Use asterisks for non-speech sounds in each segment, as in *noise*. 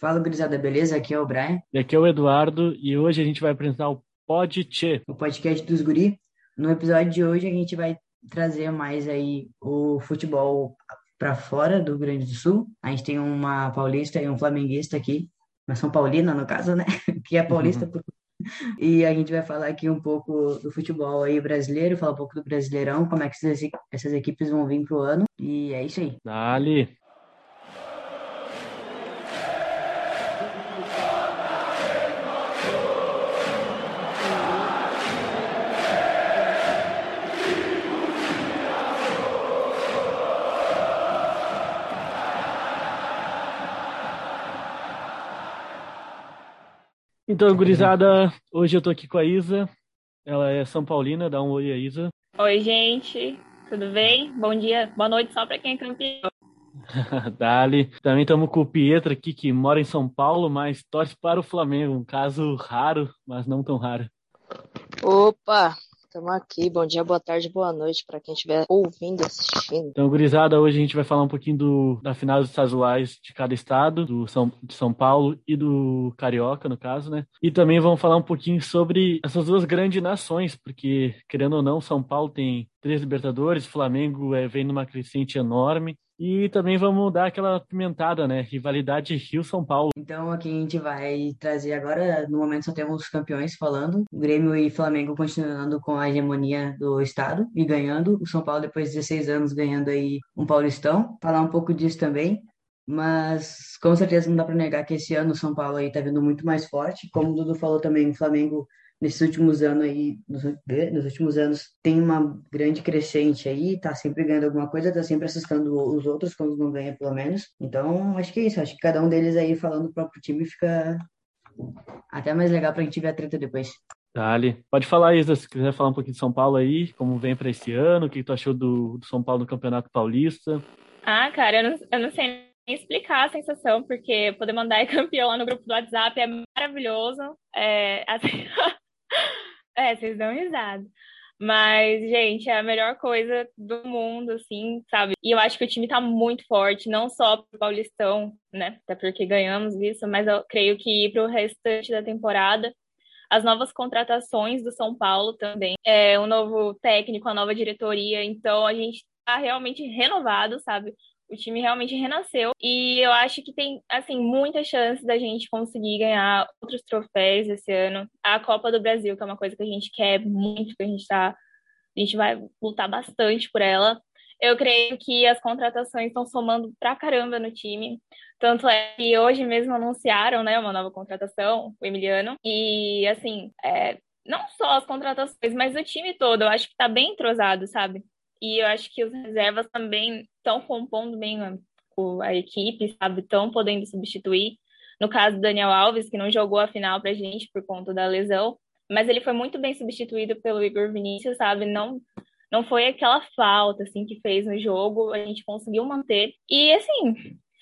Fala, gurizada, beleza? Aqui é o Brian. E aqui é o Eduardo, e hoje a gente vai apresentar o Pod Tchê. O podcast dos guri. No episódio de hoje a gente vai trazer mais aí o futebol para fora do Rio Grande do Sul. A gente tem uma paulista e um flamenguista aqui, uma São Paulina no caso, né? *laughs* Que é paulista Uhum. por... E a gente vai falar aqui um pouco do futebol aí brasileiro, falar um pouco do Brasileirão, como é que essas, essas equipes vão vir pro ano. E é isso aí. Dali. Então, gurizada, hoje eu tô aqui com a Isa. Ela é São Paulina, dá um oi a Isa. Oi, gente, tudo bem? Bom dia, boa noite só para quem é campeão. *laughs* Dali. Também estamos com o Pietro aqui, que mora em São Paulo, mas torce para o Flamengo. Um caso raro, mas não tão raro. Opa, estamos aqui. Bom dia, boa tarde, boa noite para quem estiver ouvindo assistindo. Então, gurizada, hoje a gente vai falar um pouquinho do, da final dos estaduais de cada estado, do São, de São Paulo e do Carioca, no caso, né? E também vamos falar um pouquinho sobre essas duas grandes nações, porque, querendo ou não, São Paulo tem três Libertadores, Flamengo é, vem numa crescente enorme. E também vamos dar aquela pimentada, né? Rivalidade Rio-São Paulo. Então aqui a gente vai trazer agora, no momento só temos os campeões falando, o Grêmio e Flamengo continuando com a hegemonia do estado e ganhando, o São Paulo depois de 16 anos ganhando aí um Paulistão, falar um pouco disso também, mas com certeza não dá para negar que esse ano o São Paulo aí tá vindo muito mais forte, como o Dudu falou também, o Flamengo nesses últimos anos aí, nos, nos últimos anos, tem uma grande crescente aí, tá sempre ganhando alguma coisa, tá sempre assustando os outros quando não ganha, pelo menos. Então, acho que é isso. Acho que cada um deles aí falando do próprio time fica até mais legal pra gente ver a treta depois. Dali. Pode falar, Isa, se quiser falar um pouquinho de São Paulo aí, como vem para esse ano, o que tu achou do, do São Paulo no Campeonato Paulista. Ah, cara, eu não, eu não sei nem explicar a sensação, porque poder mandar *laughs* campeão lá no grupo do WhatsApp é maravilhoso. É, assim... *laughs* é, vocês dão risada. Mas, gente, é a melhor coisa do mundo, assim, sabe? E eu acho que o time tá muito forte, não só pro Paulistão, né? Até porque ganhamos isso, mas eu creio que pro restante da temporada, as novas contratações do São Paulo também, é, um novo técnico, a nova diretoria, então a gente tá realmente renovado, sabe? O time realmente renasceu e eu acho que tem, assim, muita chance da gente conseguir ganhar outros troféus esse ano. A Copa do Brasil, que é uma coisa que a gente quer muito, que a gente tá, a gente vai lutar bastante por ela. Eu creio que as contratações estão somando pra caramba no time. Tanto é que hoje mesmo anunciaram, né, uma nova contratação, o Emiliano. E, assim, é, não só as contratações, mas o time todo, eu acho que tá bem entrosado, sabe? E eu acho que os reservas também estão compondo bem a, a equipe, sabe? Estão podendo substituir. No caso do Daniel Alves, que não jogou a final pra gente por conta da lesão, mas ele foi muito bem substituído pelo Igor Vinícius, sabe? Não não foi aquela falta assim que fez no jogo, a gente conseguiu manter. E assim,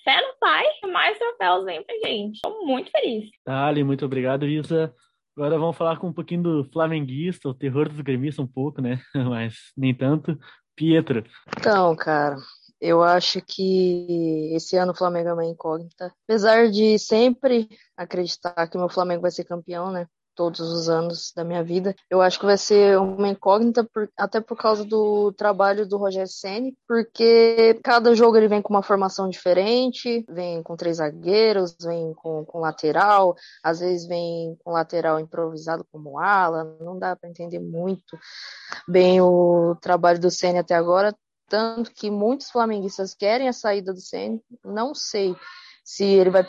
fé no pai, mais troféus vem pra gente. Estou muito feliz. Dali, muito obrigado, Isa. Agora vamos falar com um pouquinho do flamenguista, o terror dos gremistas um pouco, né? *laughs* Mas nem tanto. Pietro. Então, cara, eu acho que esse ano o Flamengo é uma incógnita. Apesar de sempre acreditar que o meu Flamengo vai ser campeão, né? Todos os anos da minha vida. Eu acho que vai ser uma incógnita, por, até por causa do trabalho do Rogério Ceni, porque cada jogo ele vem com uma formação diferente, vem com três zagueiros, vem com, com lateral, às vezes vem com lateral improvisado como ala, não dá para entender muito bem o trabalho do Ceni até agora, tanto que muitos flamenguistas querem a saída do Ceni, não sei se ele vai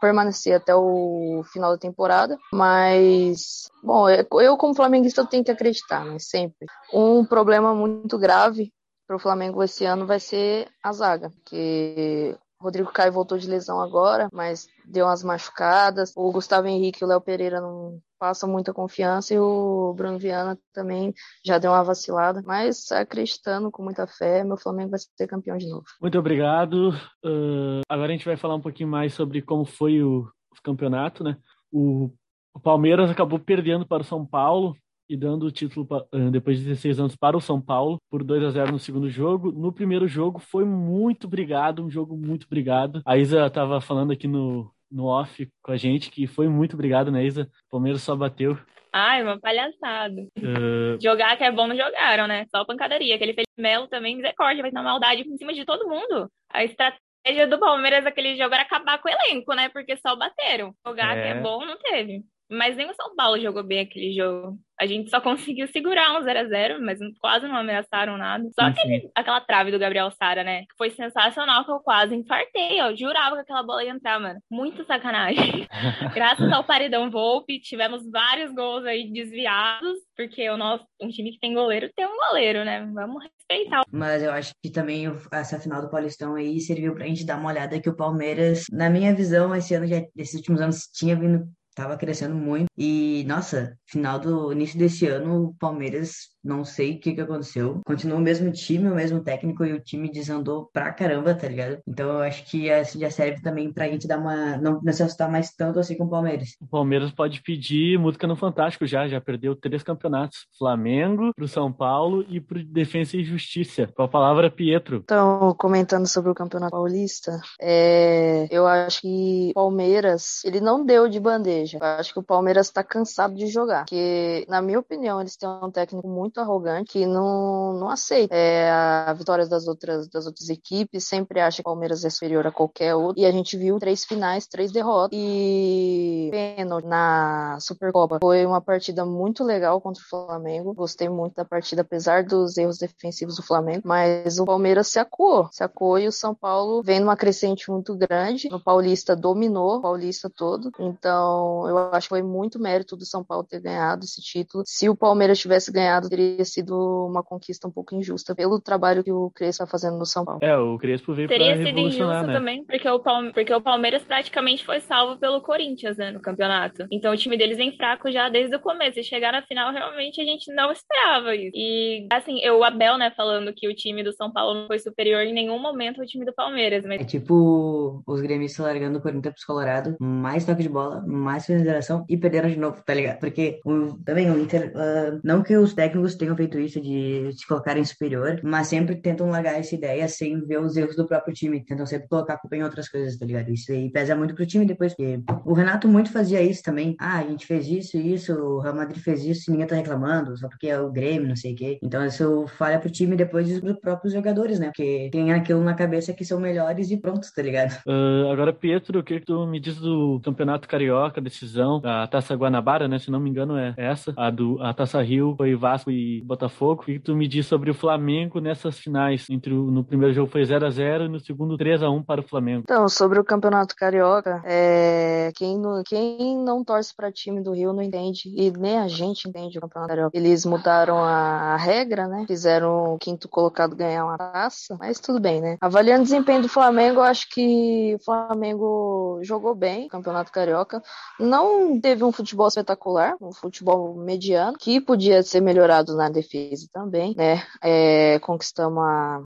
permanecer até o final da temporada, mas bom, eu como flamenguista tenho que acreditar, né, sempre. Um problema muito grave para o Flamengo esse ano vai ser a zaga, que Rodrigo Caio voltou de lesão agora, mas deu umas machucadas. O Gustavo Henrique e o Léo Pereira não passam muita confiança e o Bruno Viana também já deu uma vacilada. Mas acreditando com muita fé, meu Flamengo vai ser campeão de novo. Muito obrigado. Uh, agora a gente vai falar um pouquinho mais sobre como foi o, campeonato, né? O, o Palmeiras acabou perdendo para o São Paulo e dando o título depois de 16 anos para o São Paulo por 2 a 0 no segundo jogo. No primeiro jogo foi muito brigado, um jogo muito brigado. A Isa estava falando aqui no, no off com a gente, que foi muito obrigado, né, Isa? O Palmeiras só bateu. Ai, uma palhaçada. Uh... Jogar que é bom não jogaram, né? Só pancadaria. Aquele Felipe Melo também, misericórdia, vai na maldade em cima de todo mundo. A estratégia do Palmeiras naquele jogo era acabar com o elenco, né? Porque só bateram. Jogar é... que é bom não teve. Mas nem o São Paulo jogou bem aquele jogo. A gente só conseguiu segurar um 0 a 0 mas quase não ameaçaram nada. Só aquele, aquela trave do Gabriel Sara, né? Que foi sensacional, que eu quase infartei. Eu jurava que aquela bola ia entrar, mano. Muito sacanagem. *laughs* Graças ao paredão Volpe, tivemos vários gols aí desviados, porque o nosso um time que tem goleiro tem um goleiro, né? Vamos respeitar. Mas eu acho que também essa final do Paulistão aí serviu pra gente dar uma olhada que o Palmeiras, na minha visão, esse ano já, esses últimos anos, tinha vindo tava crescendo muito. E, nossa, final do início desse ano, o Palmeiras não sei o que que aconteceu. Continua o mesmo time, o mesmo técnico e o time desandou pra caramba, tá ligado? Então eu acho que já serve também pra gente dar uma. Não, assustar mais tanto assim com o Palmeiras. O Palmeiras pode pedir música no Fantástico já, já perdeu três campeonatos: Flamengo, pro São Paulo e pro Defensa e Justiça. Com a palavra Pietro. Então, comentando sobre o Campeonato Paulista, é... eu acho que o Palmeiras, ele não deu de bandeja. Eu acho que o Palmeiras tá cansado de jogar. Porque, na minha opinião, eles têm um técnico muito arrogante que não, não aceita é, a vitória das outras, das outras equipes, sempre acha que o Palmeiras é superior a qualquer outro. E a gente viu três finais, três derrotas e pênalti na Supercopa. Foi uma partida muito legal contra o Flamengo. Gostei muito da partida, apesar dos erros defensivos do Flamengo. Mas o Palmeiras se acuou, se acuou e o São Paulo vem numa crescente muito grande. No Paulista dominou o Paulista todo. Então eu acho que foi muito mérito do São Paulo ter ganhado esse título. Se o Palmeiras tivesse ganhado, teria sido uma conquista um pouco injusta pelo trabalho que o Crespo está fazendo no São Paulo. É, o Crespo veio Teria sido injusto né? também, porque o, Palme porque o Palmeiras praticamente foi salvo pelo Corinthians, né, no campeonato. Então o time deles vem fraco já desde o começo. E chegar na final, realmente, a gente não esperava isso. E, assim, eu, o Abel, né, falando que o time do São Paulo não foi superior em nenhum momento ao time do Palmeiras. Mas... É tipo os gremistas largando o Corinthians pros Colorado, mais toque de bola, mais finalização e perderam de novo, tá ligado? Porque o, também o Inter, uh, não que os técnicos tenham feito isso de se colocarem superior, mas sempre tentam largar essa ideia sem ver os erros do próprio time, tentam sempre colocar a culpa em outras coisas, tá ligado? Isso aí pesa muito pro time depois, porque o Renato muito fazia isso também. Ah, a gente fez isso e isso, o Real Madrid fez isso e ninguém tá reclamando, só porque é o Grêmio, não sei o quê. Então isso falha pro time depois dos próprios jogadores, né? Porque tem aquilo na cabeça que são melhores e pronto, tá ligado? Uh, agora, Pietro, o que tu me diz do Campeonato Carioca, decisão, a Taça Guanabara, né? Se não me engano é essa, a do a Taça Rio foi Vasco e Botafogo. Que tu me diz sobre o Flamengo nessas finais? Entre o, no primeiro jogo foi 0 a 0 e no segundo 3 a 1 para o Flamengo. Então, sobre o Campeonato Carioca, é... quem, não, quem não torce para time do Rio não entende, e nem a gente entende o Campeonato Carioca. Eles mudaram a, regra, né? Fizeram o quinto colocado ganhar uma taça, mas tudo bem, né? Avaliando o desempenho do Flamengo, eu acho que o Flamengo jogou bem o Campeonato Carioca. Não teve um futebol espetacular, um futebol mediano, que podia ser melhorado na defesa também, né? É, conquistamos a,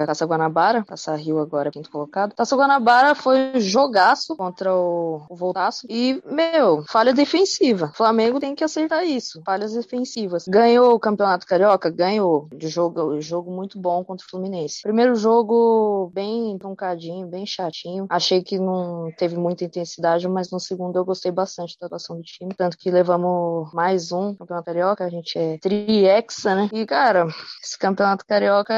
a Taça Guanabara, Taça Rio agora, quinto colocado. Taça Guanabara foi jogaço contra o, o Voltaço. E, meu, falha defensiva. O Flamengo tem que acertar isso. Falhas defensivas. Ganhou o Campeonato Carioca? Ganhou. De jogo, jogo muito bom contra o Fluminense. Primeiro jogo bem truncadinho, bem chatinho. Achei que não teve muita intensidade, mas no segundo eu gostei bastante da atuação do time. Tanto que levamos mais um Campeonato Carioca. A gente é tri Hexa, né? E, cara, esse campeonato carioca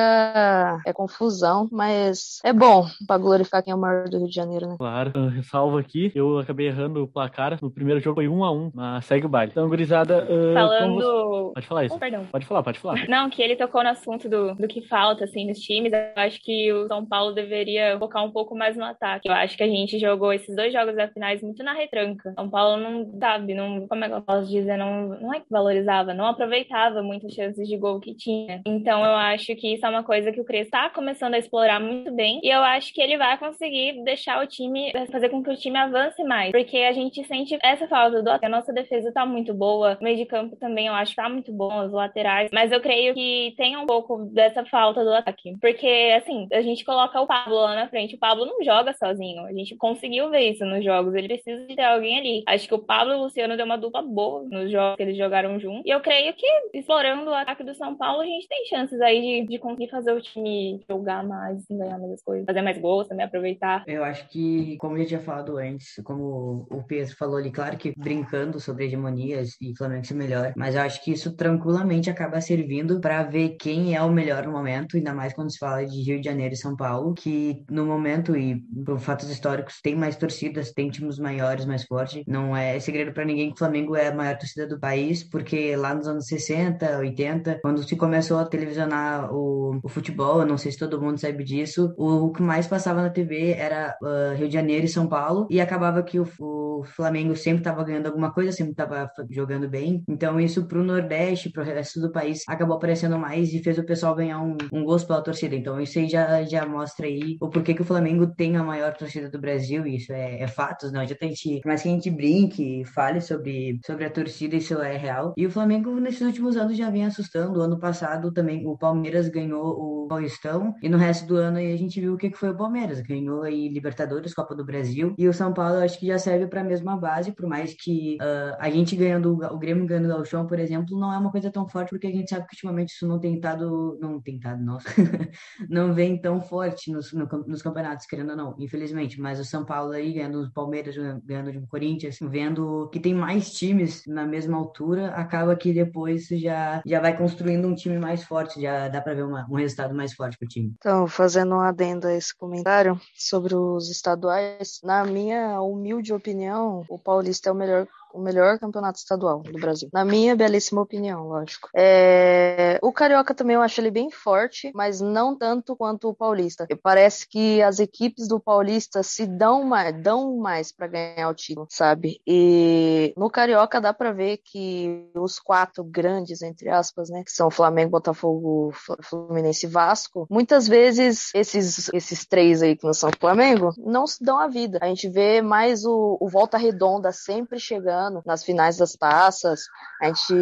é confusão, mas é bom pra glorificar quem é o maior do Rio de Janeiro, né? Claro. Eu ressalvo aqui, eu acabei errando o placar. No primeiro jogo foi 1 a 1 mas segue o baile. Então, gurizada. Uh, Falando. Você... Pode falar isso. Oh, perdão. Pode falar, pode falar. Não, que ele tocou no assunto do, do que falta, assim, nos times. Eu acho que o São Paulo deveria focar um pouco mais no ataque. Eu acho que a gente jogou esses dois jogos da finais muito na retranca. São Paulo não, sabe, não. Como é que eu posso dizer? Não, não é que valorizava, não aproveitava muitas chances de gol que tinha. Então eu acho que isso é uma coisa que o Cres está começando a explorar muito bem. E eu acho que ele vai conseguir deixar o time, fazer com que o time avance mais. Porque a gente sente essa falta do ataque. A nossa defesa tá muito boa. O meio de campo também eu acho que tá muito bom, os laterais. Mas eu creio que tem um pouco dessa falta do ataque. Porque, assim, a gente coloca o Pablo lá na frente. O Pablo não joga sozinho. A gente conseguiu ver isso nos jogos. Ele precisa de ter alguém ali. Acho que o Pablo e o Luciano deu uma dupla boa nos jogos que eles jogaram juntos. E eu creio que, explorando o ataque do São Paulo, a gente tem chances aí de, de conseguir fazer o time jogar mais, ganhar mais coisas, fazer mais gols também, aproveitar. Eu acho que, como eu já tinha falado antes, como o Pedro falou ali, claro que brincando sobre hegemonias e Flamengo ser melhor, mas eu acho que isso tranquilamente acaba servindo para ver quem é o melhor no momento, ainda mais quando se fala de Rio de Janeiro e São Paulo, que no momento e por fatos históricos tem mais torcidas, tem times maiores, mais fortes. Não é segredo para ninguém que o Flamengo é a maior torcida do país, porque lá nos anos 60, 80, quando se começou a televisionar o, o futebol, eu não sei se todo mundo sabe disso, o, o que mais passava na TV era uh, Rio de Janeiro e São Paulo, e acabava que o, o Flamengo sempre estava ganhando alguma coisa, sempre estava jogando bem. Então isso pro Nordeste, pro resto do país, acabou aparecendo mais e fez o pessoal ganhar um, um gosto pela torcida. Então isso aí já, já mostra aí o porquê que o Flamengo tem a maior torcida do Brasil, e isso é, é fatos, não adianta a gente, mais que a gente brinque, fale sobre, sobre a torcida, isso é real. E o Flamengo nesses últimos anos já vem assustando. O ano passado também o Palmeiras ganhou o Paulistão. E no resto do ano aí a gente viu o que, que foi o Palmeiras, ganhou aí Libertadores, Copa do Brasil. E o São Paulo acho que já serve para a mesma base, por mais que uh, a gente ganhando o Grêmio ganhando o Gauchão, por exemplo, não é uma coisa tão forte porque a gente sabe que ultimamente isso não tem estado, não tem estado, nossa, *laughs* não vem tão forte nos, no, nos campeonatos, querendo ou não, infelizmente, mas o São Paulo aí ganhando o Palmeiras, ganhando o Corinthians, vendo que tem mais times na mesma altura, acaba que depois já, já vai construindo um time mais forte, já dá para ver uma, um resultado mais forte para o time. Então, fazendo um adendo a esse comentário sobre os estaduais, na minha humilde opinião, o Paulista é o melhor o melhor campeonato estadual do Brasil. Na minha belíssima opinião, lógico. É... O Carioca também eu acho ele bem forte, mas não tanto quanto o Paulista. Parece que as equipes do Paulista se dão mais, dão mais para ganhar o título, sabe? E no Carioca dá para ver que os quatro grandes, entre aspas, né, que são Flamengo, Botafogo, Fluminense e Vasco, muitas vezes esses, esses três aí que não são Flamengo, não se dão a vida. A gente vê mais o, o Volta Redonda sempre chegando ano, nas finais das taças. A gente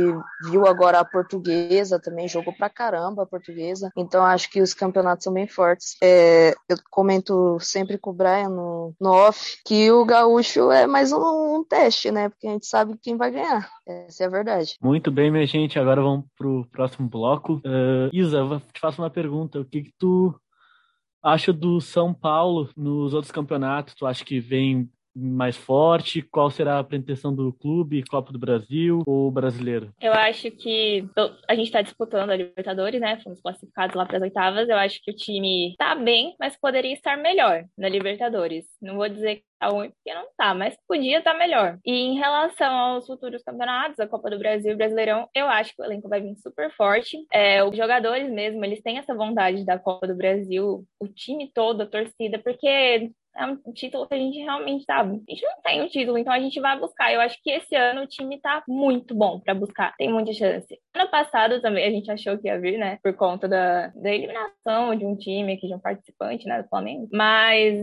viu agora a portuguesa também, jogou pra caramba a portuguesa. Então acho que os campeonatos são bem fortes. É, eu comento sempre com o Brian no, no off que o gaúcho é mais um, um, teste, né? Porque a gente sabe quem vai ganhar. Essa é a verdade. Muito bem, minha gente. Agora vamos pro próximo bloco. Uh, Isa, eu te faço uma pergunta. O que, que tu acha do São Paulo nos outros campeonatos? Tu acha que vem mais forte? Qual será a pretensão do clube, Copa do Brasil ou brasileiro? Eu acho que a gente está disputando a Libertadores, né? Fomos classificados lá para as oitavas. Eu acho que o time está bem, mas poderia estar melhor na Libertadores. Não vou dizer que tá ruim, porque não tá, mas podia estar tá melhor. E em relação aos futuros campeonatos, a Copa do Brasil e o Brasileirão, eu acho que o elenco vai vir super forte. É, os jogadores mesmo, eles têm essa vontade da Copa do Brasil, o time todo, a torcida, porque é um título que a gente realmente tá. A gente não tem o um título, então a gente vai buscar. Eu acho que esse ano o time tá muito bom para buscar. Tem muita chance. Ano passado também a gente achou que ia vir, né? Por conta da, da eliminação de um time aqui, de um participante, né? Do Flamengo. Mas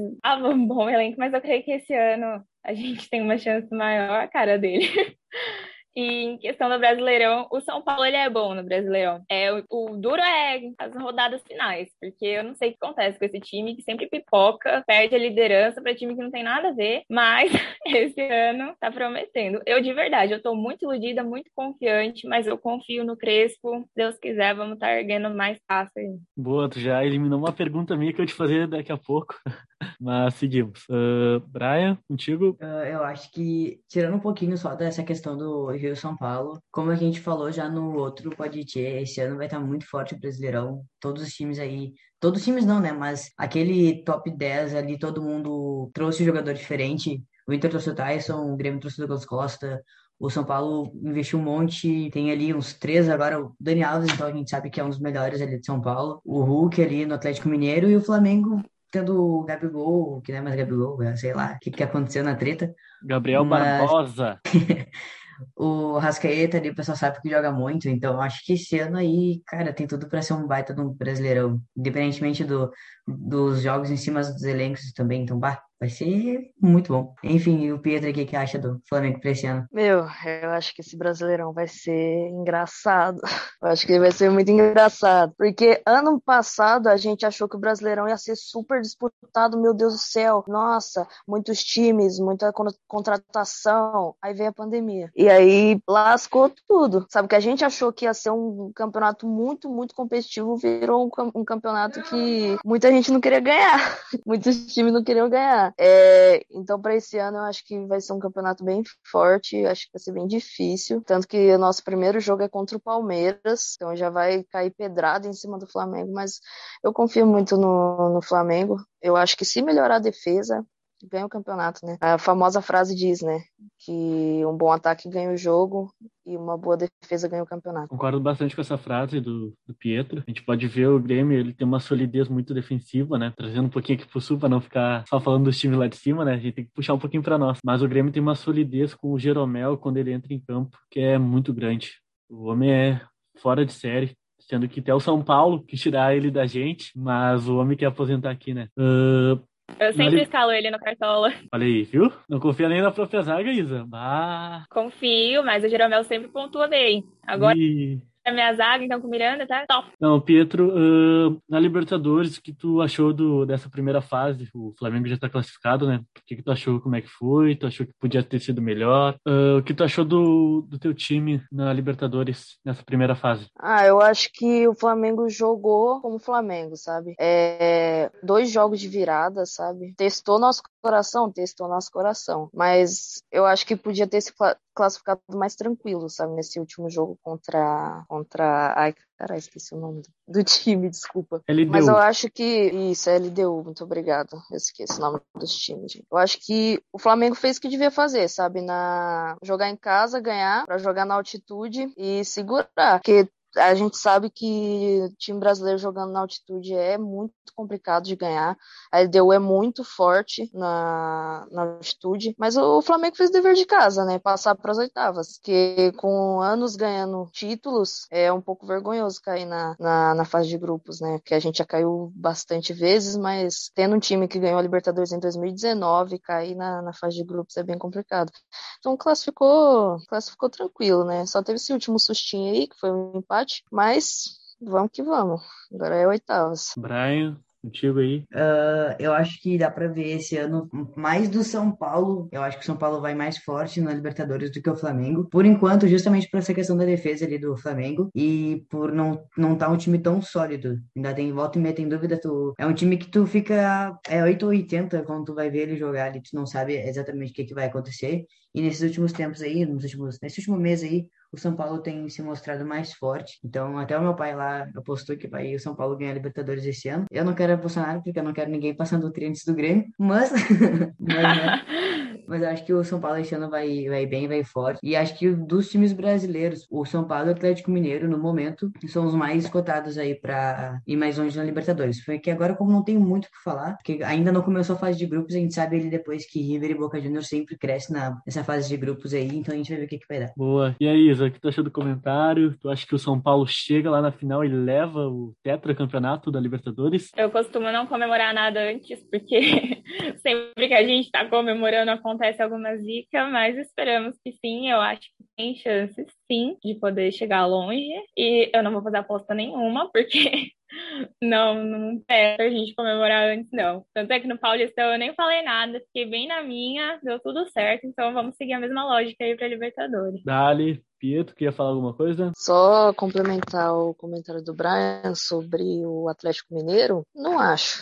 um bom elenco, mas eu creio que esse ano a gente tem uma chance maior, a cara dele. *laughs* E em questão do Brasileirão, o São Paulo ele é bom no Brasileirão. É, o, o, duro é as rodadas finais, porque eu não sei o que acontece com esse time que sempre pipoca, perde a liderança para time que não tem nada a ver, mas *laughs* esse ano tá prometendo. Eu de verdade, eu tô muito iludida, muito confiante, mas eu confio no Crespo. Se Deus quiser, vamos estar tá erguendo mais fácil. Boa, tu já eliminou uma pergunta minha que eu te fazer daqui a pouco. *laughs* Mas seguimos. Uh, Brian, contigo? Uh, eu acho que, tirando um pouquinho só dessa questão do Rio São Paulo, como a gente falou já no outro podcast, esse ano vai estar muito forte o Brasileirão. Todos os times aí. Todos os times não, né? Mas aquele top 10 ali, todo mundo trouxe um jogador diferente. O Inter trouxe o Tyson, o Grêmio trouxe o Douglas Costa, o São Paulo investiu um monte, tem ali uns três agora, o Dani Alves, então a gente sabe que é um dos melhores ali de São Paulo, o Hulk ali no Atlético Mineiro e o Flamengo tendo o Gabigol, que não é mais Gabigol, é, sei lá, o que, que aconteceu na treta. Gabriel Mas... Barbosa. *laughs* o Rascaeta ali, o pessoal sabe que joga muito, então acho que esse ano aí, cara, tem tudo para ser um baita de um brasileirão, independentemente do, dos jogos em cima dos elencos também, então, bah, Vai ser muito bom. Enfim, e o Pietro aqui, que acha do Flamengo pra esse ano? Meu, eu acho que esse Brasileirão vai ser engraçado. *laughs* Eu acho que vai ser muito engraçado. Porque ano passado a gente achou que o Brasileirão ia ser super disputado, meu Deus do céu. Nossa, muitos times, muita contratação. Aí veio a pandemia. E aí lascou tudo. Sabe que a gente achou que ia ser um campeonato muito, muito competitivo, virou um, campeonato que muita gente não queria ganhar. *laughs* Muitos times não queriam ganhar. É, então, para esse ano, eu acho que vai ser um campeonato bem forte. Acho que vai ser bem difícil. Tanto que o nosso primeiro jogo é contra o Palmeiras. Então já vai cair pedrada em cima do Flamengo. Mas eu confio muito no, no Flamengo. Eu acho que se melhorar a defesa, ganha o campeonato, né? A famosa frase diz, né? Que um bom ataque ganha o jogo e uma boa defesa ganha o campeonato. Concordo bastante com essa frase do, do Pietro. A gente pode ver o Grêmio, ele tem uma solidez muito defensiva, né? Trazendo um pouquinho aqui pro Sul para não ficar só falando dos times lá de cima, né? A gente tem que puxar um pouquinho para nós. Mas o Grêmio tem uma solidez com o Jeromel quando ele entra em campo, que é muito grande. O homem é fora de série sendo que até o São Paulo que tirar ele da gente, mas o homem quer aposentar aqui, né? Uh, eu sempre escalo ele no Cartola. Olha aí, viu? Não confia nem na própria zaga, Isa. Bah. Confio, mas o Jeromel sempre pontua bem. Agora. E a minha zaga, então, com o Miranda, tá top. Não, Pietro, uh, na Libertadores, o que tu achou do, dessa primeira fase? O Flamengo já tá classificado, né? O que, que tu achou, como é que foi? Tu achou que podia ter sido melhor? Uh, o que tu achou do, do teu time na Libertadores, nessa primeira fase? Ah, eu acho que o Flamengo jogou como Flamengo, sabe? É, dois jogos de virada, sabe? Testou nosso coração, testou nosso coração. Mas eu acho que podia ter se classificado mais tranquilo, sabe? Nesse último jogo contra. contra ai, Caralho, esqueci o nome do time, desculpa. LDU. Mas eu acho que. Isso, é LDU, muito obrigado. Eu esqueci o nome dos times. Gente. Eu acho que o Flamengo fez o que devia fazer, sabe? Na... Jogar em casa, ganhar, para jogar na altitude e segurar. Porque a gente sabe que time brasileiro jogando na altitude é muito complicado de ganhar. A LDU é muito forte na, na altitude, mas o Flamengo fez o dever de casa, né? Passar para as oitavas, que com anos ganhando títulos é um pouco vergonhoso cair na, na, na, fase de grupos, né? Porque a gente já caiu bastante vezes, mas tendo um time que ganhou a Libertadores em 2019, cair na, na fase de grupos é bem complicado. Então classificou, classificou tranquilo, né? Só teve esse último sustinho aí, que foi um empate empate, mas vamos que vamos. Agora é oitavas. Brian, contigo aí? Uh, eu acho que dá para ver esse ano mais do São Paulo. Eu acho que o São Paulo vai mais forte na Libertadores do que o Flamengo. Por enquanto, justamente por essa questão da defesa ali do Flamengo e por não não estar tá um time tão sólido. Ainda tem volta e meia, tem dúvida. Tu, é um time que tu fica é 8 ou 80 quando tu vai ver ele jogar ali. Tu não sabe exatamente o que, que vai acontecer. E nesses últimos tempos aí, nos últimos, nesse último mês aí, o São Paulo tem se mostrado mais forte. Então, até o meu pai lá apostou que vai o São Paulo ganhar a Libertadores esse ano. Eu não quero apostar nada, porque eu não quero ninguém passando nutrientes do Grêmio, mas. *laughs* mas né? *laughs* mas acho que o São Paulo esse ano vai, vai bem, vai forte. E acho que dos times brasileiros, o São Paulo e o Atlético Mineiro, no momento, são os mais cotados aí para ir mais longe na Libertadores. Foi que agora, como não tem muito o que falar, porque ainda não começou a fase de grupos, a gente sabe ele depois que River e Boca Juniors sempre cresce na, nessa fase de grupos aí, então a gente vai ver o que, que vai dar. Boa. E aí, O que tu achou do comentário? Tu acha que o São Paulo chega lá na final e leva o tetracampeonato da Libertadores? Eu costumo não comemorar nada antes, porque *laughs* sempre que a gente tá comemorando acontece alguma zica, mas esperamos que sim. Eu acho que tem chances, sim, de poder chegar longe. E eu não vou fazer aposta nenhuma, porque *laughs* não, não é a gente comemorar antes, não. Tanto é que no Paulistão eu nem falei nada, fiquei bem na minha, deu tudo certo, então vamos seguir a mesma lógica aí pra Libertadores. Dali, Pietro, queria falar alguma coisa? Só complementar o comentário do Brian sobre o Atlético Mineiro, não acho.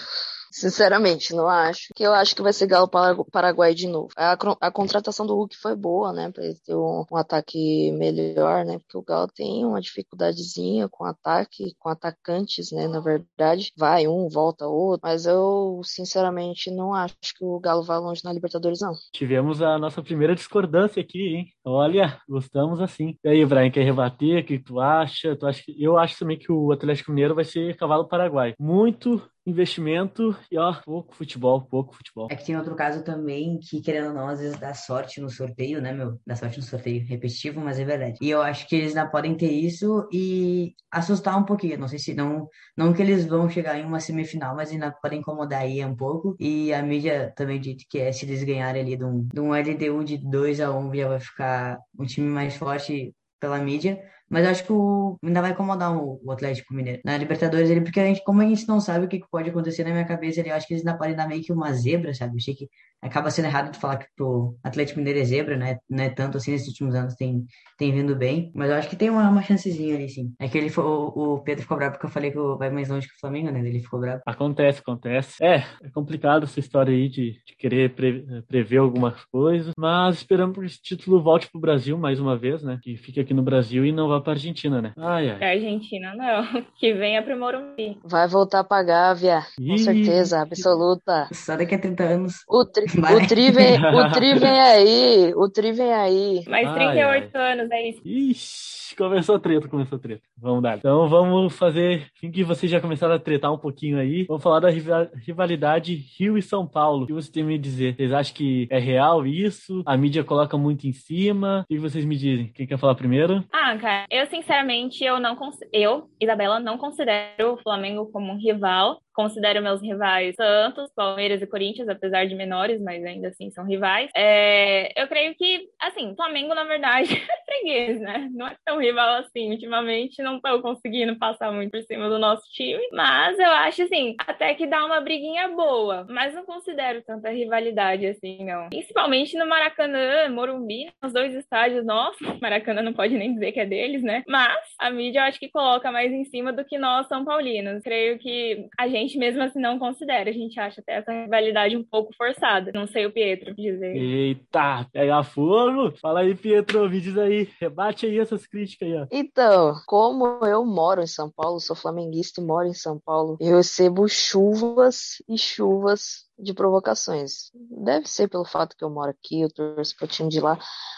Sinceramente, não acho. Que eu acho que vai ser Galo Paraguai de novo. A, a contratação do Hulk foi boa, né? Pra ele ter um, um, ataque melhor, né? Porque o Galo tem uma dificuldadezinha com ataque, com atacantes, né? Na verdade, vai um, volta outro. Mas eu, sinceramente, não acho que o Galo vá longe na Libertadores, não. Tivemos a nossa primeira discordância aqui, hein? Olha, gostamos assim. E aí, Brian, quer rebater? O que tu acha? Tu acha. Eu acho também que o Atlético Mineiro vai ser cavalo paraguai. Muito investimento e ó, pouco futebol, pouco futebol. É que tem outro caso também que, querendo ou não, às vezes dá sorte no sorteio, né, meu? Dá sorte no sorteio repetitivo, mas é verdade. E eu acho que eles ainda podem ter isso e assustar um pouquinho. Não sei se não, não que eles vão chegar em uma semifinal, mas ainda podem incomodar aí um pouco. E a mídia também disse que é se eles ganharem ali de um, de um LDU de 2 a 1 já vai ficar um time mais forte pela mídia. Mas acho que o, ainda vai incomodar o, Atlético Mineiro. Na Libertadores, ele, porque a gente, como a gente não sabe o que pode acontecer na minha cabeça, ele, eu acho que eles ainda podem dar meio que uma zebra, sabe? Eu que acaba sendo errado de falar que o Atlético Mineiro é zebra, né? Não é tanto assim nesses últimos anos, tem, tem vindo bem. Mas eu acho que tem uma, uma chancezinha ali, sim. É que ele foi, o, o Pedro ficou bravo porque eu falei que vai mais longe que o Flamengo, né? Ele ficou bravo. Acontece, acontece. É, é complicado essa história aí de, de querer pre, prever algumas coisas, mas esperamos que esse título volte pro Brasil mais uma vez, né? Que fique aqui no Brasil e não vá pra Argentina, né? Ai, ai. Argentina não, *laughs* que venha pro Morumbi. Vai voltar pra Gávea, com certeza, absoluta. Só daqui a 30 anos. O, tri, *laughs* o, tri, vem, o *laughs* tri vem aí, o tri vem aí. Mais 38 ai, anos, é isso. Ixi começou a treta, começou a treta. Vamos dar. Então vamos fazer, assim que vocês já começaram a tretar um pouquinho aí, vamos falar da rivalidade Rio e São Paulo. O que vocês têm a me dizer? Vocês acham que é real isso? A mídia coloca muito em cima? O que vocês me dizem? Quem quer falar primeiro? Ah, cara, eu sinceramente, eu não eu, Isabela, não considero o Flamengo como um rival considero meus rivais Santos, Palmeiras e Corinthians, apesar de menores, mas ainda assim são rivais. É, eu creio que, assim, Flamengo, na verdade, *laughs* é freguês, né? Não é tão rival assim. Ultimamente não estão conseguindo passar muito por cima do nosso time, mas eu acho, assim, até que dá uma briguinha boa, mas não considero tanta rivalidade assim, não. Principalmente no Maracanã, Morumbi, os dois estádios nossos. *laughs* Maracanã não pode nem dizer que é deles, né? Mas a mídia eu acho que coloca mais em cima do que nós, São Paulinos. Creio que a gente gente mesmo assim não considera. A gente acha até essa rivalidade um pouco forçada. Não sei o Pietro dizer. Eita, pega fogo! Fala aí, Pietro, me diz aí. Rebate aí essas críticas aí, ó. Então, como eu moro em São Paulo, sou flamenguista e moro em São Paulo, eu recebo chuvas e chuvas de provocações. Deve ser pelo fato que eu moro aqui, eu torço pro time de lá.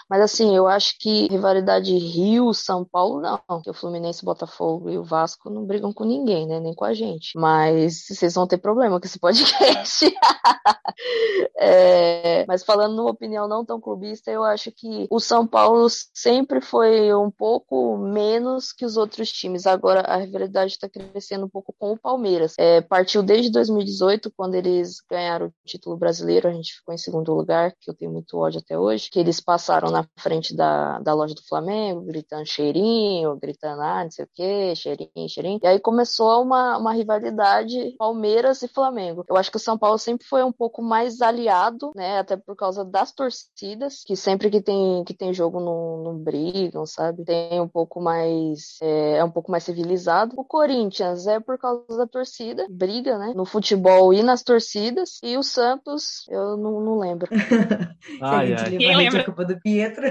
Mas assim, eu acho que rivalidade Rio-São Paulo, não. Que o Fluminense, o Botafogo e o Vasco não brigam com ninguém, né? Nem com a gente. Mas vocês vão ter problema com esse podcast. *laughs* é, mas falando numa opinião não tão clubista, eu acho que o São Paulo sempre foi um pouco menos que os outros times. Agora a rivalidade está crescendo um pouco com o Palmeiras. É, partiu desde 2018, quando eles ganharam ganharam o título brasileiro, a gente ficou em segundo lugar, que eu tenho muito ódio até hoje, que eles passaram na frente da, da loja do Flamengo, gritando cheirinho, gritando, ah, não sei o quê, cheirinho, cheirinho. E aí começou uma, uma rivalidade Palmeiras e Flamengo. Eu acho que o São Paulo sempre foi um pouco mais aliado, né, até por causa das torcidas, que sempre que tem, que tem jogo não, não brigam, sabe? Tem um pouco mais, é, é um pouco mais civilizado. O Corinthians é por causa da torcida, briga, né, no futebol e nas torcidas, e o Santos, eu não, não lembro. *laughs* ai, ai. Quem lembra? A culpa do Pietro.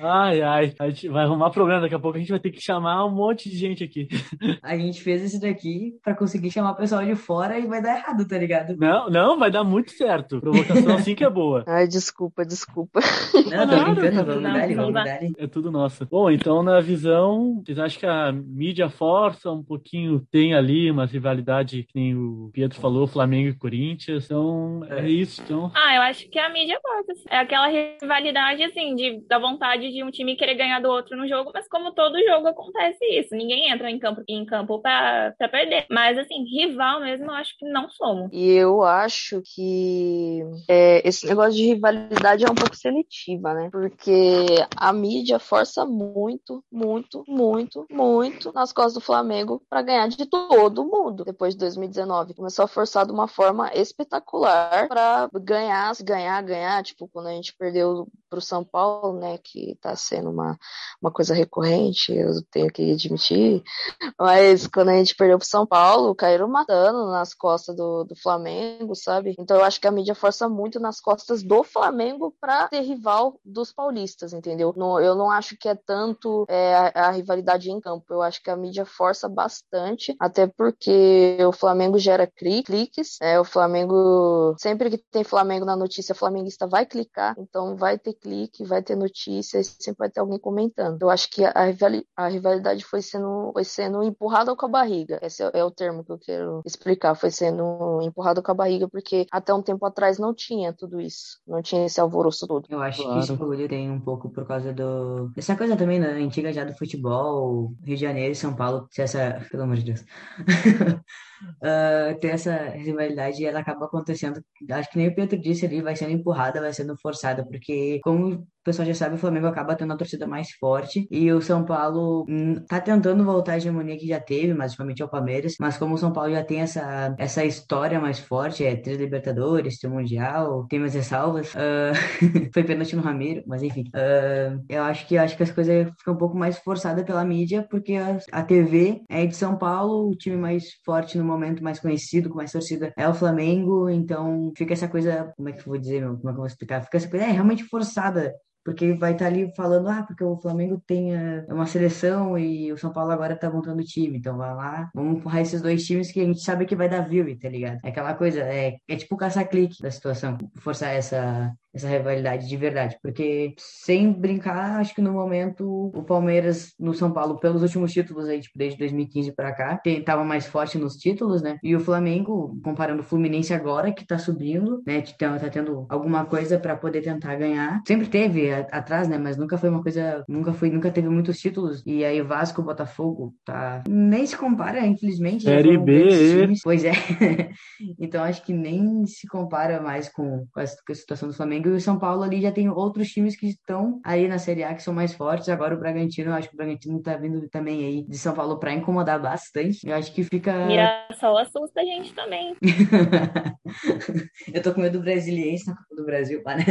ai, ai. A gente vai arrumar problema. Daqui a pouco a gente vai ter que chamar um monte de gente aqui. a gente fez isso daqui pra conseguir chamar o pessoal de fora e vai dar errado, tá ligado? Não, não, vai dar muito certo. Provocação assim que é boa. *laughs* Ai, desculpa, desculpa. Não, tô brincando, vamos dar, vamos dar. É tudo nosso. Bom, então na visão, vocês acham que a mídia força um pouquinho, tem ali uma rivalidade que nem o Pietro falou, Flamengo e Corinthians, então, é, é isso. Então... Ah, eu acho que a mídia gosta. É aquela rivalidade, assim, de, da vontade de um time querer ganhar do outro no jogo, mas como todo jogo acontece isso. Ninguém entra em campo, em campo pra, pra perder. Mas, assim, rival mesmo, eu acho que não somos. E eu acho que é, esse negócio de rivalidade é um pouco seletiva, né? Porque a mídia força muito, muito, muito, muito nas costas do Flamengo para ganhar de todo mundo. Depois de 2019, começou a forçar de uma forma espetacular espetacular para ganhar, ganhar, ganhar. Tipo, quando a gente perdeu para o São Paulo, né, que está sendo uma, uma coisa recorrente, eu tenho que admitir. Mas quando a gente perdeu para o São Paulo, caíram matando nas costas do, do Flamengo, sabe? Então eu acho que a mídia força muito nas costas do Flamengo para ser rival dos paulistas, entendeu? Não, eu não acho que é tanto é, a, a rivalidade em campo. Eu acho que a mídia força bastante, até porque o Flamengo gera cliques, é, o Flamengo sempre que tem Flamengo na notícia, flamenguista vai clicar, então vai ter clique, vai ter notícias, sempre vai ter alguém comentando. Eu acho que a, a rivalidade foi sendo, foi sendo empurrada com a barriga. Esse é, é o termo que eu quero explicar. Foi sendo empurrado com a barriga, porque até um tempo atrás não tinha tudo isso. Não tinha esse alvoroço todo. Eu acho claro. que esse bagulho tem um pouco por causa do. Essa coisa também, né? Antiga já do futebol, Rio de Janeiro e São Paulo. Se essa. Pelo amor de Deus. *laughs* uh, ter essa rivalidade e ela acaba acontecendo. Acho que nem o Pedro disse ali, vai sendo empurrada, vai sendo forçada, porque como pessoal já sabe, o Flamengo acaba tendo a torcida mais forte. E o São Paulo hum, tá tentando voltar à hegemonia que já teve, mas principalmente ao Palmeiras, mas como o São Paulo já tem essa, essa história mais forte, é três Libertadores, tem o Mundial, tem mais ressalvas, uh, *laughs* foi pênalti no Ramiro, mas enfim, uh, eu acho que acho que as coisas ficam um pouco mais forçadas pela mídia, porque a, a TV é de São Paulo, o time mais forte no momento, mais conhecido, com mais torcida é o Flamengo, então fica essa coisa, como é que eu vou dizer, como é que eu vou explicar? Fica essa coisa é, realmente forçada porque vai estar tá ali falando, ah, porque o Flamengo tem eh, uma seleção e o São Paulo agora tá montando time, então vai lá, vamos empurrar esses dois times que a gente sabe que vai dar view, tá ligado? É aquela coisa, é, é tipo caça-clique da situação, forçar essa, essa rivalidade de verdade, porque sem brincar, acho que no momento o Palmeiras no São Paulo, pelos últimos títulos aí, tipo, desde 2015 para cá, tava mais forte nos títulos, né? E o Flamengo, comparando o Fluminense agora, que tá subindo, né? Tá, tá tendo alguma coisa para poder tentar ganhar. Sempre teve a, atrás, né? Mas nunca foi uma coisa, nunca foi, nunca teve muitos títulos. E aí Vasco, Botafogo, tá nem se compara, infelizmente. Série B. Pois é. *laughs* então acho que nem se compara mais com, com a, situação do Flamengo e o São Paulo ali já tem outros times que estão aí na Série A que são mais fortes. Agora o Bragantino, eu acho que o Bragantino tá vindo também aí de São Paulo para incomodar bastante. Eu acho que fica. Mirassol assusta a gente também. *laughs* eu tô com medo do brasiliense na Copa do Brasil, né?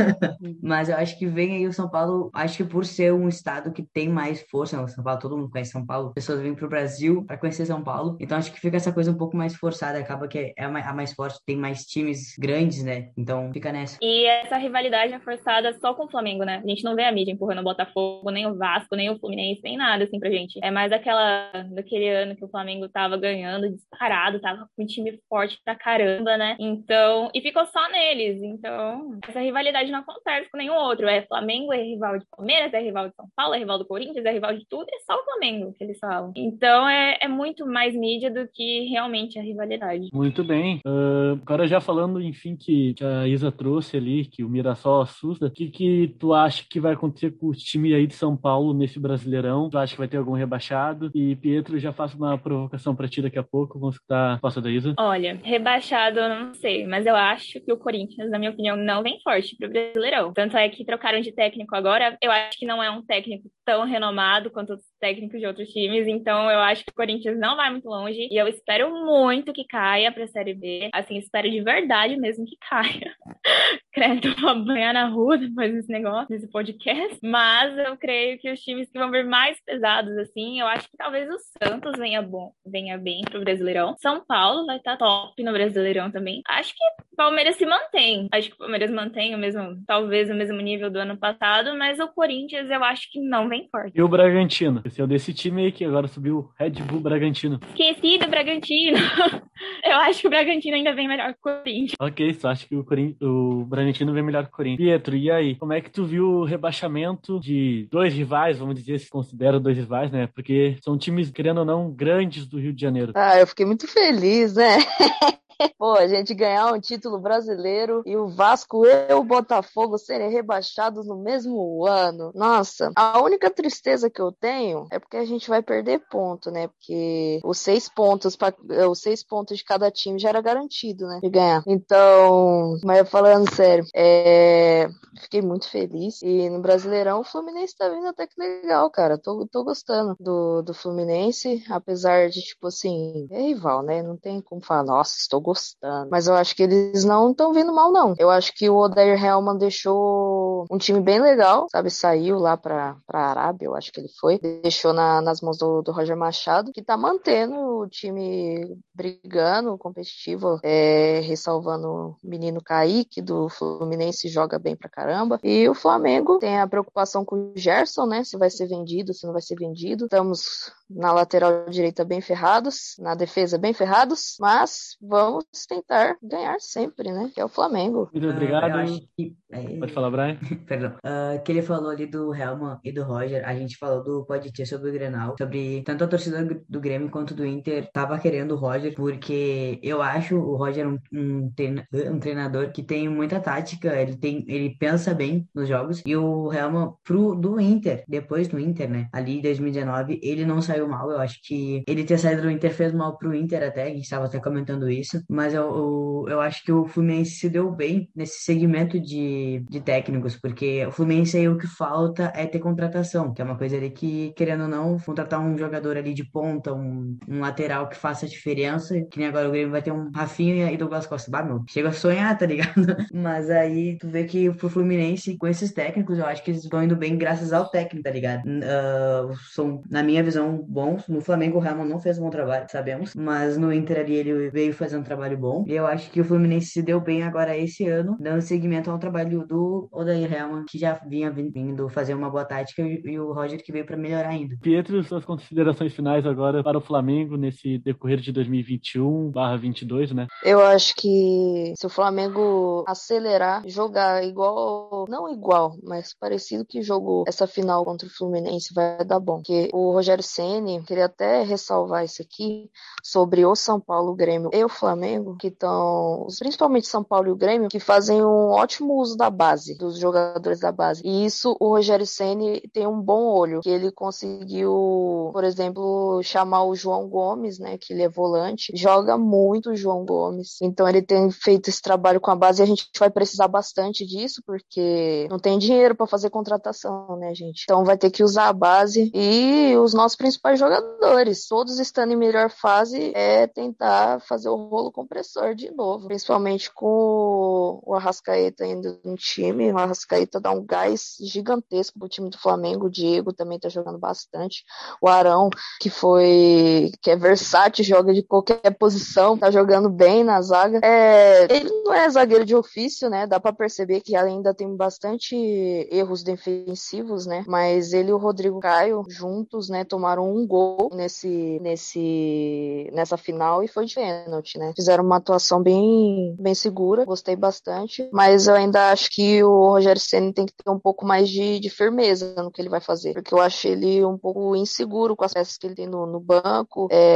*laughs* Mas eu acho que vem aí o São Paulo, acho que por ser um estado que tem mais força, São Paulo, todo mundo conhece São Paulo, pessoas vêm pro Brasil para conhecer São Paulo. Então acho que fica essa coisa um pouco mais forçada, acaba que é a mais forte, tem mais times grandes, né? Então fica nessa. E essa rivalidade é forçada só com o Flamengo, né? A gente não vê a mídia empurrando o Botafogo, nem o Vasco, nem o Fluminense, nem nada assim pra gente. É mais aquela daquele ano que o Flamengo tava ganhando disparado, tava com um time forte pra caramba, né? Então, e ficou só neles. Então, essa rivalidade não acontece com nenhum outro. É Flamengo é rival de Palmeiras, é rival de São Paulo, é rival do Corinthians, é rival de tudo, é só o Flamengo que eles falam. Então, é, é muito mais mídia do que realmente a rivalidade. Muito bem. Uh, agora já falando, enfim, que, que a Isa trouxe ali que o Mirassol assusta. O que, que tu acha que vai acontecer com o time aí de São Paulo nesse Brasileirão? Tu acha que vai ter algum rebaixado? E Pietro, já faço uma provocação para ti daqui a pouco. Vamos escutar a posta da Isa. Olha, rebaixado eu não sei, mas eu acho que o Corinthians, na minha opinião, não vem forte pro Brasileirão. Tanto é que trocaram de técnico agora. Eu acho que não é um técnico tão renomado quanto os técnicos de outros times, então eu acho que o Corinthians não vai muito longe e eu espero muito que caia para a Série B. Assim, espero de verdade mesmo que caia. *laughs* Credo, vou banhar na rua depois desse negócio, desse podcast. Mas eu creio que os times que vão vir mais pesados, assim, eu acho que talvez o Santos venha bom, venha bem pro Brasileirão. São Paulo vai estar tá top no Brasileirão também. Acho que o Palmeiras se mantém. Acho que o Palmeiras mantém o mesmo, talvez o mesmo nível do ano passado, mas o Corinthians eu acho que não vem forte. E o Bragantino? Esse é o desse time aí que agora subiu o Red Bull Bragantino. Esqueci do Bragantino. *laughs* eu acho que o Bragantino ainda vem melhor que o Corinthians. Ok, só acho que o, Corin... o Bragantino vem melhor que o Corinthians. Pietro, e aí? Como é que tu viu o rebaixamento de dois rivais, vamos dizer, se considera dois rivais, né? Porque são times, querendo ou não, grandes do Rio de Janeiro. Ah, eu fiquei muito feliz, né? *laughs* *laughs* Pô, a gente ganhar um título brasileiro e o Vasco e o Botafogo serem rebaixados no mesmo ano. Nossa, a única tristeza que eu tenho é porque a gente vai perder ponto, né? Porque os seis pontos para os seis pontos de cada time já era garantido, né? De ganhar. Então, mas falando sério, é... fiquei muito feliz. E no Brasileirão o Fluminense tá vindo até que legal, cara. Tô, tô gostando do, do Fluminense, apesar de, tipo assim, é rival, né? Não tem como falar, nossa, estou gostando. Mas eu acho que eles não estão vindo mal, não. Eu acho que o Odair Helman deixou um time bem legal, sabe? Saiu lá pra, pra Arábia, eu acho que ele foi. Deixou na, nas mãos do, do Roger Machado, que tá mantendo o time brigando, competitivo, é, ressalvando o menino Kaique do Fluminense, joga bem pra caramba. E o Flamengo tem a preocupação com o Gerson, né? Se vai ser vendido, se não vai ser vendido. Estamos na lateral direita bem ferrados, na defesa bem ferrados, mas vamos tentar ganhar sempre, né? Que é o Flamengo. Muito Ah, obrigado. que. é, Pode falar, Brian. *laughs* Perdão. Ah, que ele falou ali do Helman e do Roger, a gente falou do Pode Ter sobre o Grenal, sobre tanto a torcida do Grêmio quanto do Inter tava querendo o Roger, porque eu acho o Roger um, um, treina- um treinador que tem muita tática, ele tem, ele pensa bem nos jogos, e o Helman pro do Inter, depois do Inter, né, ali em 2019, ele não saiu mal, eu acho que ele ter saído do Inter fez mal pro Inter até, a gente tava até comentando isso, mas eu, eu, eu acho que o Fluminense se deu bem nesse segmento de, de técnicos, porque o Fluminense aí o que falta é ter contratação, que é uma coisa ali que, querendo ou não, contratar um jogador ali de ponta, um, um lateral que faça diferença, que nem agora o Grêmio vai ter um Rafinha e Douglas Costa. Bah, meu, chega a sonhar, tá ligado? *laughs* Mas aí tu vê que pro Fluminense, com esses técnicos, eu acho que eles estão indo bem graças ao técnico, tá ligado? Ah, são, na minha visão, bons. No Flamengo, o Ramon não fez um bom trabalho, sabemos, mas no Inter ali ele veio fazendo um trabalho bom. E eu acho que o Fluminense se deu bem agora esse ano, dando seguimento ao trabalho do Odair Helman, que já vinha vindo fazer uma boa tática, e o Roger que veio pra melhorar ainda. Pietro, suas considerações finais agora para o Flamengo nesse decorrer de 2021/22, né? Eu acho que se o Flamengo acelerar, jogar igual, não igual, mas parecido que jogou essa final contra o Fluminense, vai dar bom. Porque o Rogério Ceni queria até ressalvar isso aqui sobre o São Paulo, o Grêmio e o Flamengo, que estão, principalmente São Paulo e o Grêmio, que fazem um ótimo uso da base, dos jogadores da base. E isso o Rogério Ceni tem um bom olho, que ele conseguiu, por exemplo, chamar o João Gomes, né, que ele é volante, joga muito o João Gomes. Então ele tem feito esse trabalho com a base e a gente vai precisar bastante disso, porque não tem dinheiro para fazer contratação, né, gente? Então vai ter que usar a base e os nossos principais jogadores, todos estando em melhor fase, é tentar fazer o rolo compressor de novo, principalmente com o Arrascaeta ainda no time. O Arrascaeta dá um gás gigantesco pro time do Flamengo. O Diego também tá jogando bastante. O Arão, que foi que é versátil, joga de qualquer posição, tá jogando bem na zaga. É, ele não é zagueiro de ofício, né? Dá pra perceber que ainda tem bastante erros defensivos, né? Mas ele e o Rodrigo Caio juntos, né, tomaram um gol nesse nesse nessa final e foi de pênalti, né? Fizeram uma atuação bem bem segura, gostei bastante, mas eu ainda acho que o Rogério Ceni tem que ter um pouco mais de, de firmeza no que ele vai fazer, porque eu acho ele um pouco inseguro com as peças que ele tem no, no banco, é,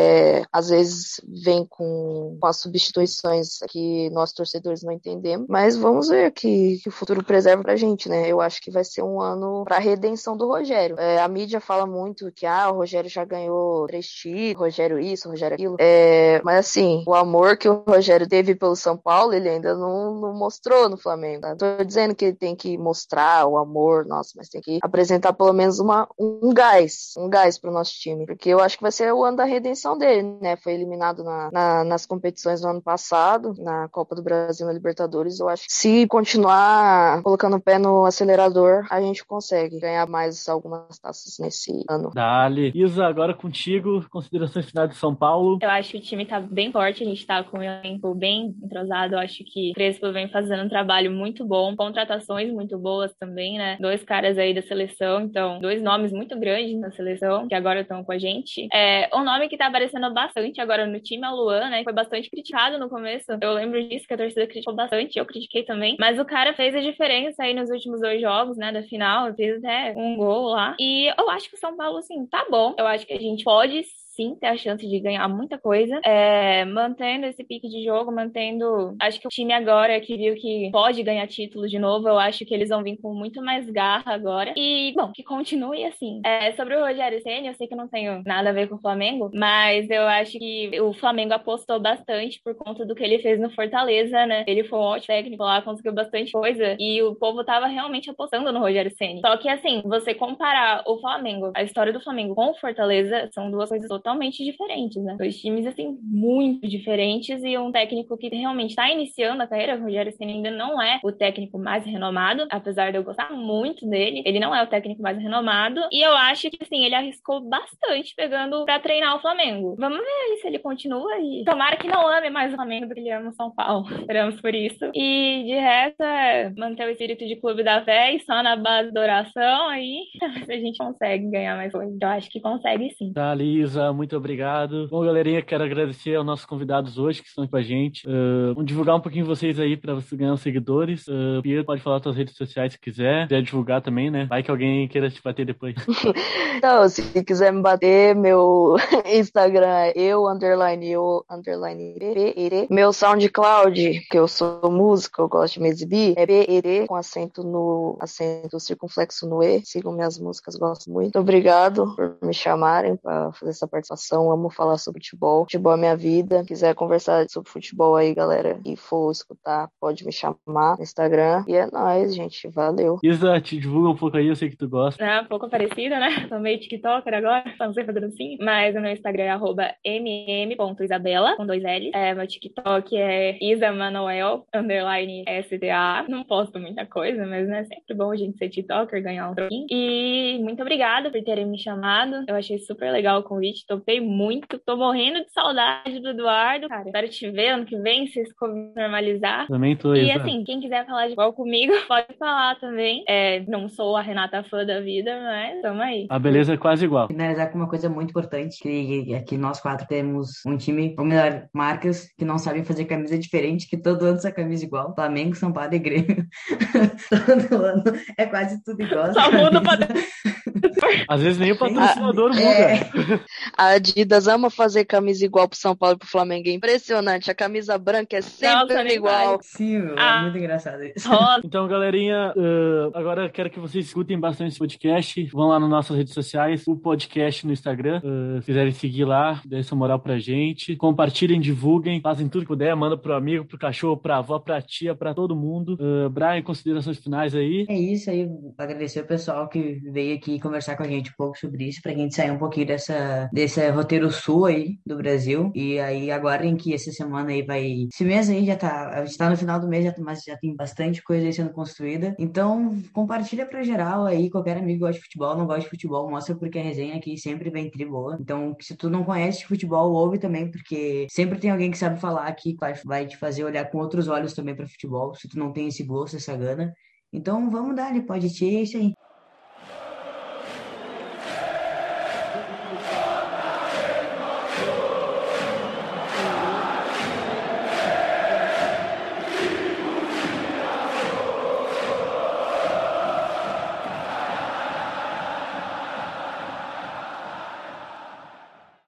às vezes vem com, com as substituições que nós torcedores não entendemos, mas vamos ver que, que o futuro preserva pra gente, né? Eu acho que vai ser um ano pra redenção do Rogério. É, a mídia fala muito que ah, o Rogério já ganhou três títulos, Rogério isso, Rogério aquilo, é, mas assim, o amor que o Rogério teve pelo São Paulo, ele ainda não, não mostrou no Flamengo. Tá? Tô dizendo que ele tem que mostrar o amor, nossa, mas tem que apresentar pelo menos uma, um gás, um gás pro nosso time, porque eu acho que vai ser o ano da redenção dele, né? Foi eliminado na, na- nas competições do ano passado, na Copa do Brasil, na Libertadores. Eu acho que se continuar colocando o pé no acelerador, a gente consegue ganhar mais algumas taças nesse ano. Dali. Isa, agora contigo, considerações finais de São Paulo. Eu acho que o time tá bem forte, a gente tá com um elenco bem entrosado. Eu acho que o Crespo vem fazendo um trabalho muito bom, contratações muito boas também, né? Dois caras aí da seleção, então, dois nomes muito grandes na seleção, que agora estão com a gente. É, um nome que tá aparecendo bastante agora no time o Luan, né? Foi bastante criticado no começo. Eu lembro disso, que a torcida criticou bastante, eu critiquei também. Mas o cara fez a diferença aí nos últimos dois jogos, né? Da final, fez até um gol lá. E eu acho que o São Paulo, assim, tá bom. Eu acho que a gente pode sim ter a chance de ganhar muita coisa, é, mantendo esse pique de jogo, mantendo. Acho que o time agora que viu que pode ganhar título de novo, eu acho que eles vão vir com muito mais garra agora. E, bom, que continue assim. É, sobre o Rogério Senna, eu sei que não tenho nada a ver com o Flamengo, mas eu acho que o Flamengo apostou bastante por conta do que ele fez no Fortaleza, né? Ele foi um ótimo técnico lá, conseguiu bastante coisa e o povo tava realmente apostando no Rogério Senna. Só que, assim, você comparar o Flamengo, a história do Flamengo com o Fortaleza, são duas coisas totalmente diferentes, né? Dois times, assim, muito diferentes e um técnico que realmente está iniciando a carreira. O Rogério Senna ainda não é o técnico mais renomado, apesar de eu gostar muito dele. Ele não é o técnico mais renomado e eu acho que, assim, ele arriscou bastante pegando pra treinar o Flamengo. Vamos ver aí se ele continua e tomara que não ame mais o Flamengo do que ele ama o São Paulo. *laughs* Esperamos por isso. E de resto, é manter o espírito de clube da fé e só na base da oração aí *laughs* a gente consegue ganhar mais coisa. Eu acho que consegue sim. Dali, Isa, Muito obrigado. Bom, galerinha, quero agradecer aos nossos convidados hoje que estão com a gente. Uh, vamos divulgar um pouquinho vocês aí para você ganhar os seguidores. Uh, pode falar suas redes sociais se quiser. Se quiser divulgar também, né? Vai que alguém queira te bater depois. *laughs* Não, se quiser me bater, meu *laughs* Instagram é eu, underline eu, underline PED. Meu SoundCloud, que eu sou música, eu gosto de me exibir, é PED, com acento no acento circunflexo no E. Sigam minhas músicas, gosto muito. Obrigado por me chamarem para fazer essa participação. Amo falar sobre futebol. Futebol é minha vida. Se quiser conversar sobre futebol aí, galera, e for escutar, pode me chamar no Instagram. E é nóis, gente. Valeu. Isa, te divulga um pouco aí, eu sei que tu gosta. É, um pouco parecida, né? Tô meio TikToker agora, não sei fazer assim. Mas o meu Instagram é mm.isabela, com dois L. É, meu TikTok é Isa Manoel, underline SDA. Não posto muita coisa, mas né, sempre bom a gente ser TikToker, ganhar um troquinho. E muito obrigada por terem me chamado. Eu achei super legal o convite, topei muito. Tô morrendo de saudade do Eduardo, cara. Espero te ver ano que vem, se Covid normalizar. Também tô E assim, quem quiser falar de futebol comigo, *laughs* pode falar também. É, não sou a Renata fã da vida, mas tamo aí. A beleza é quase igual. Finalizar com uma coisa muito importante, que aqui nós quatro temos um time, ou melhor, marcas que não sabem fazer camisa diferente, que todo ano essa camisa igual. Flamengo, São Paulo e Grêmio. *laughs* todo ano é quase tudo igual. Só muda pra... *laughs* *laughs* Às vezes nem o patrocinador muda. É. *laughs* A Adidas ama fazer camisa igual pro São Paulo e pro Flamengo. É impressionante. A camisa branca é sempre Nossa, igual. Sim, meu, Ah. é muito engraçado isso. Rosa. Então, galerinha, uh, agora eu quero que vocês escutem bastante esse podcast. Vão lá nas nossas redes sociais, o podcast no Instagram. Uh, se quiserem seguir lá, dê essa moral pra gente. Compartilhem, divulguem, fazem tudo que puder, manda pro amigo, pro cachorro, pra avó, pra tia, pra todo mundo. Uh, Brian, considerações finais aí. É isso aí, agradecer o pessoal que veio aqui conversar com a gente um pouco sobre isso, pra gente sair um pouquinho dessa, desse roteiro sul aí do Brasil. E aí aguardem que essa semana aí vai. Esse mês aí já tá. A gente tá no final do mês, já, mas já tem bastante coisa aí sendo construída. Então, compartilha pra geral aí, qualquer amigo gosta de futebol, não gosta de futebol, mostra porque a resenha aqui sempre vem tri boa. Então, se tu não conhece de futebol, ouve também, porque sempre tem alguém que sabe falar aqui, vai, te fazer olhar com outros olhos também pra futebol, se tu não tem esse gosto, essa gana. Então vamos dar, pode ter, é isso aí.